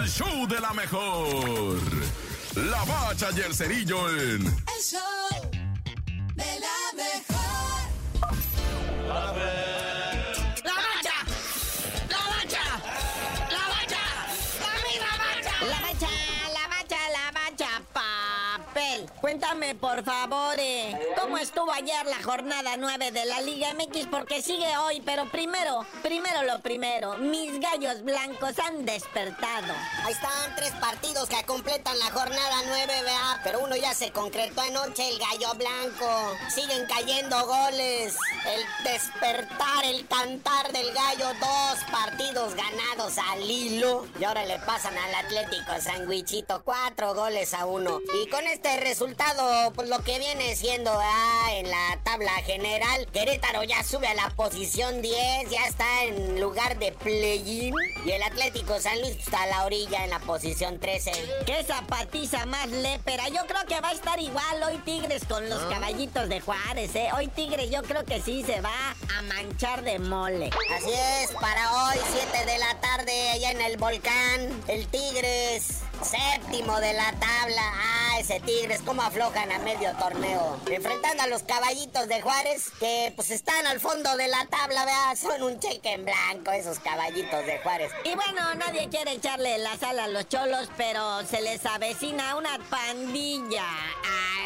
el show de la mejor. La bacha y el cerillo en... El show Cuéntame, por favor, eh, ¿cómo estuvo ayer la jornada 9 de la Liga MX? Porque sigue hoy, pero primero, primero lo primero, mis gallos blancos han despertado. Ahí están tres partidos que completan la jornada 9, vea. Pero uno ya se concretó anoche, el gallo blanco. Siguen cayendo goles. El despertar, el cantar del gallo. Dos partidos ganados al hilo. Y ahora le pasan al Atlético Sandwichito. Cuatro goles a uno. Y con este resultado, pues lo que viene siendo ah, en la tabla general, Querétaro ya sube a la posición 10. Ya está en lugar de play-in. Y el Atlético San Luis está a la orilla en la posición 13. ¡Qué zapatiza más lépera! Yo creo que va a estar igual hoy Tigres con los caballitos de Juárez, ¿eh? Hoy Tigres yo creo que sí se va a manchar de mole. Así es, para hoy, 7 de la tarde, allá en el volcán, el Tigres, séptimo de la tabla. Ah, ese Tigres, cómo aflojan a medio torneo. Enfrentando a los caballitos de Juárez, que pues están al fondo de la tabla, vea, son un cheque en blanco esos caballitos de Juárez. Y bueno, nadie quiere echarle la sal a los cholos, pero se les avecina una pandilla.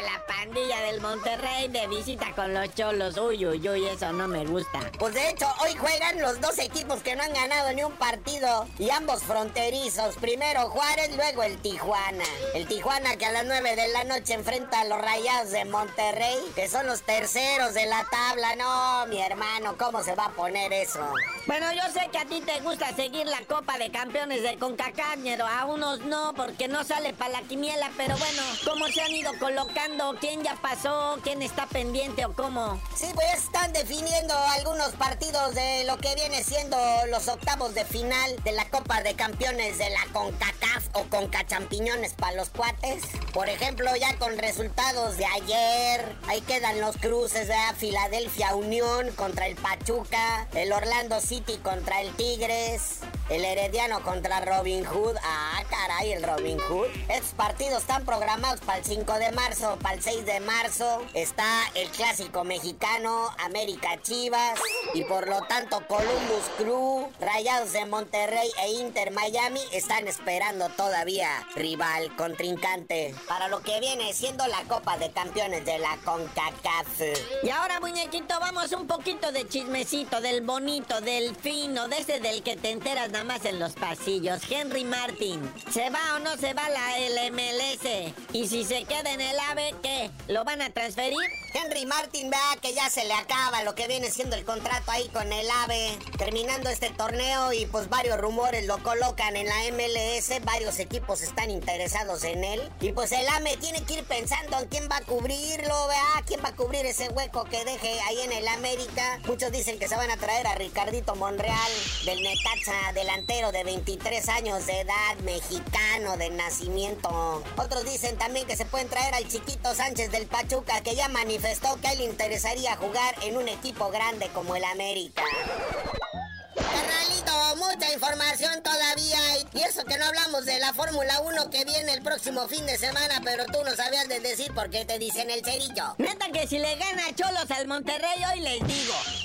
La pandilla del Monterrey de visita con los cholos. Uy, uy, uy, eso no me gusta. Pues de hecho, hoy juegan los dos equipos que no han ganado ni un partido. Y ambos fronterizos. Primero Juárez, luego el Tijuana. El Tijuana que a las 9 de la noche enfrenta a los Rayados de Monterrey, que son los terceros de la tabla. No, mi hermano, ¿cómo se va a poner eso? Bueno, yo sé que a ti te gusta seguir la Copa de Campeones de CONCACAF, a unos no, porque no sale para la quimiela. Pero bueno, ¿cómo se han ido colocando? ¿Quién ya pasó? ¿Quién está pendiente o cómo? Sí, pues están definiendo algunos partidos de lo que viene siendo los octavos de final de la Copa de Campeones de la CONCACAF o CONCAChampiñones para los cuates. Por ejemplo, ya con resultados de ayer, ahí quedan los cruces de Filadelfia Unión contra el Pachuca, el Orlando City contra el Tigres, el Herediano contra Robin Hood. Ah, caray, el Robin Hood. Estos partidos están programados para el 5 de marzo, para el 6 de marzo. Está el clásico mexicano, América Chivas. Y por lo tanto, Columbus Crew, Rayados de Monterrey e Inter Miami están esperando todavía rival, contrincante. Para lo que viene siendo la Copa de Campeones de la CONCACAF. Y ahora, muñequito, vamos un poquito de chismecito, del bonito, del fino, de del que te enteras nada más en los pasillos. Henry Martin, ¿se va o no se va la LMLS? Y si se queda en el AVE, ¿qué? ¿Lo van a transferir? Henry Martin, vea que ya se le acaba lo que viene siendo el contrato ahí con el AVE. Terminando este torneo y pues varios rumores lo colocan en la MLS. Varios equipos están interesados en él. Y pues el AME tiene que ir pensando en quién va a cubrirlo, vea, quién va a cubrir ese hueco que deje ahí en el América. Muchos dicen que se van a traer a Ricardito Monreal del Necaxa, delantero de 23 años de edad, mexicano de nacimiento. Otros dicen también que se pueden traer al chiquito Sánchez del Pachuca que ya manifestó que a él le interesaría jugar en un equipo grande como el América. Carnalito, mucha información todavía. Y eso que no hablamos de la Fórmula 1 que viene el próximo fin de semana, pero tú no sabías de decir por qué te dicen el cerillo. Neta que si le gana Cholos al Monterrey, hoy les digo.